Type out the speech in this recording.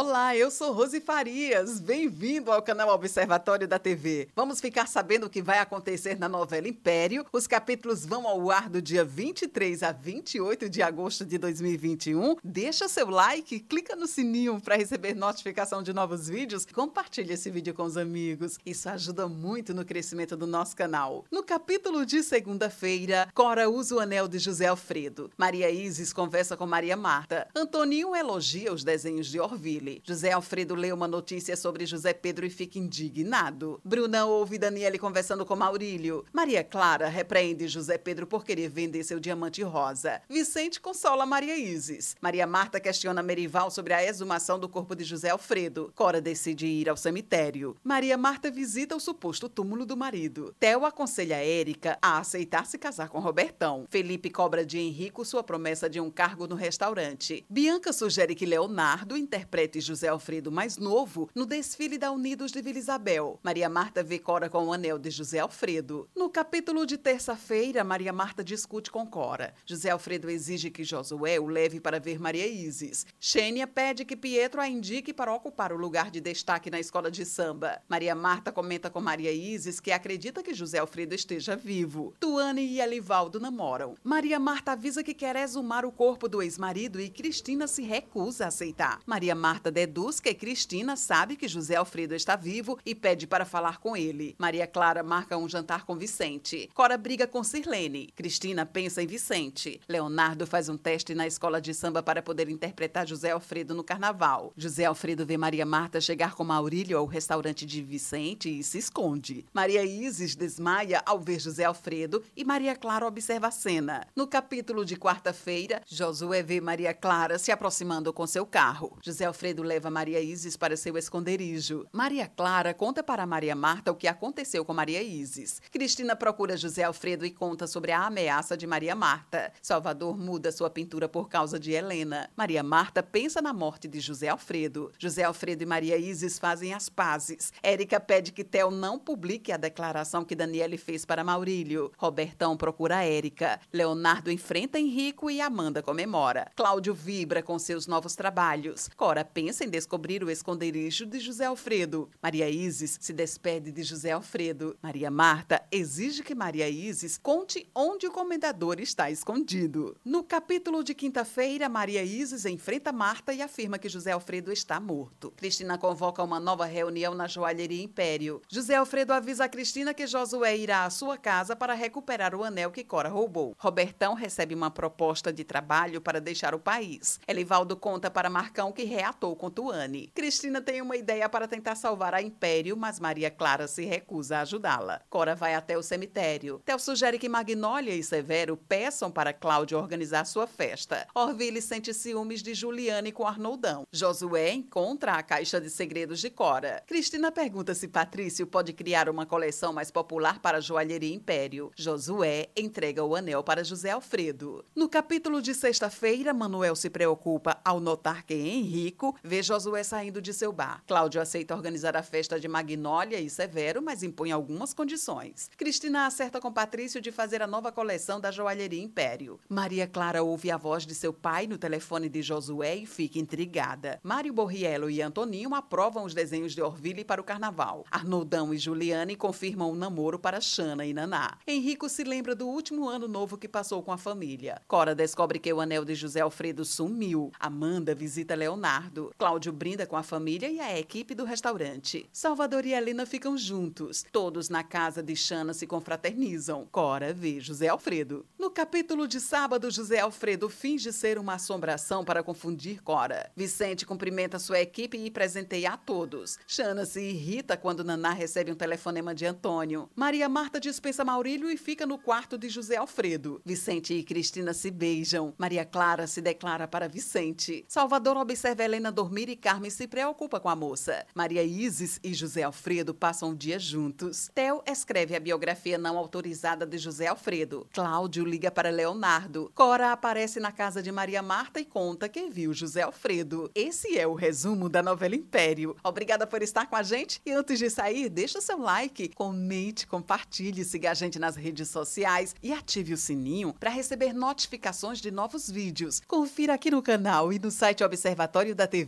Olá, eu sou Rose Farias. Bem-vindo ao canal Observatório da TV. Vamos ficar sabendo o que vai acontecer na novela Império. Os capítulos vão ao ar do dia 23 a 28 de agosto de 2021. Deixa seu like, clica no sininho para receber notificação de novos vídeos. Compartilhe esse vídeo com os amigos. Isso ajuda muito no crescimento do nosso canal. No capítulo de segunda-feira, Cora usa o anel de José Alfredo. Maria Isis conversa com Maria Marta. Antoninho elogia os desenhos de Orville. José Alfredo lê uma notícia sobre José Pedro e fica indignado. Bruna ouve Daniele conversando com Maurílio. Maria Clara repreende José Pedro por querer vender seu diamante rosa. Vicente consola Maria Isis. Maria Marta questiona Merival sobre a exumação do corpo de José Alfredo. Cora decide ir ao cemitério. Maria Marta visita o suposto túmulo do marido. Theo aconselha Érica a aceitar se casar com Robertão. Felipe cobra de Henrico sua promessa de um cargo no restaurante. Bianca sugere que Leonardo interprete José Alfredo mais novo no desfile da Unidos de Vila Isabel. Maria Marta vê Cora com o anel de José Alfredo. No capítulo de terça-feira, Maria Marta discute com Cora. José Alfredo exige que Josué o leve para ver Maria Isis. Xênia pede que Pietro a indique para ocupar o lugar de destaque na escola de samba. Maria Marta comenta com Maria Isis que acredita que José Alfredo esteja vivo. Tuane e Elivaldo namoram. Maria Marta avisa que quer exumar o corpo do ex-marido e Cristina se recusa a aceitar. Maria Marta Marta deduz que Cristina sabe que José Alfredo está vivo e pede para falar com ele. Maria Clara marca um jantar com Vicente. Cora briga com Sirlene. Cristina pensa em Vicente. Leonardo faz um teste na escola de samba para poder interpretar José Alfredo no carnaval. José Alfredo vê Maria Marta chegar com Maurílio ao restaurante de Vicente e se esconde. Maria Isis desmaia ao ver José Alfredo e Maria Clara observa a cena. No capítulo de quarta-feira, Josué vê Maria Clara se aproximando com seu carro. José Alfredo Leva Maria Isis para seu esconderijo. Maria Clara conta para Maria Marta o que aconteceu com Maria Isis. Cristina procura José Alfredo e conta sobre a ameaça de Maria Marta. Salvador muda sua pintura por causa de Helena. Maria Marta pensa na morte de José Alfredo. José Alfredo e Maria Isis fazem as pazes. Érica pede que Theo não publique a declaração que Daniele fez para Maurílio. Robertão procura Érica. Leonardo enfrenta Henrico e Amanda comemora. Cláudio vibra com seus novos trabalhos. Cora pensa em descobrir o esconderijo de José Alfredo. Maria Isis se despede de José Alfredo. Maria Marta exige que Maria Isis conte onde o comendador está escondido. No capítulo de quinta-feira, Maria Isis enfrenta Marta e afirma que José Alfredo está morto. Cristina convoca uma nova reunião na joalheria Império. José Alfredo avisa a Cristina que Josué irá à sua casa para recuperar o anel que Cora roubou. Robertão recebe uma proposta de trabalho para deixar o país. Elivaldo conta para Marcão que reatou com Tuane. Cristina tem uma ideia para tentar salvar a Império, mas Maria Clara se recusa a ajudá-la. Cora vai até o cemitério. Tel sugere que Magnólia e Severo peçam para Cláudia organizar sua festa. Orville sente ciúmes de Juliane com Arnoldão. Josué encontra a caixa de segredos de Cora. Cristina pergunta se Patrício pode criar uma coleção mais popular para a joalheria Império. Josué entrega o anel para José Alfredo. No capítulo de sexta-feira, Manuel se preocupa ao notar que Henrico vê Josué saindo de seu bar. Cláudio aceita organizar a festa de Magnólia e Severo, mas impõe algumas condições. Cristina acerta com Patrício de fazer a nova coleção da joalheria Império. Maria Clara ouve a voz de seu pai no telefone de Josué e fica intrigada. Mário Borriello e Antoninho aprovam os desenhos de Orville para o carnaval. Arnoldão e Juliane confirmam o um namoro para Xana e Naná. Henrico se lembra do último ano novo que passou com a família. Cora descobre que o anel de José Alfredo sumiu. Amanda visita Leonardo. Cláudio brinda com a família e a equipe do restaurante. Salvador e Helena ficam juntos. Todos na casa de Xana se confraternizam. Cora vê José Alfredo. No capítulo de sábado, José Alfredo finge ser uma assombração para confundir Cora. Vicente cumprimenta sua equipe e presenteia a todos. Xana se irrita quando Naná recebe um telefonema de Antônio. Maria Marta dispensa Maurílio e fica no quarto de José Alfredo. Vicente e Cristina se beijam. Maria Clara se declara para Vicente. Salvador observa Helena dormir e Carmen se preocupa com a moça. Maria Isis e José Alfredo passam o dia juntos. Theo escreve a biografia não autorizada de José Alfredo. Cláudio liga para Leonardo. Cora aparece na casa de Maria Marta e conta que viu José Alfredo. Esse é o resumo da novela Império. Obrigada por estar com a gente e antes de sair, deixa seu like, comente, compartilhe, siga a gente nas redes sociais e ative o sininho para receber notificações de novos vídeos. Confira aqui no canal e no site Observatório da TV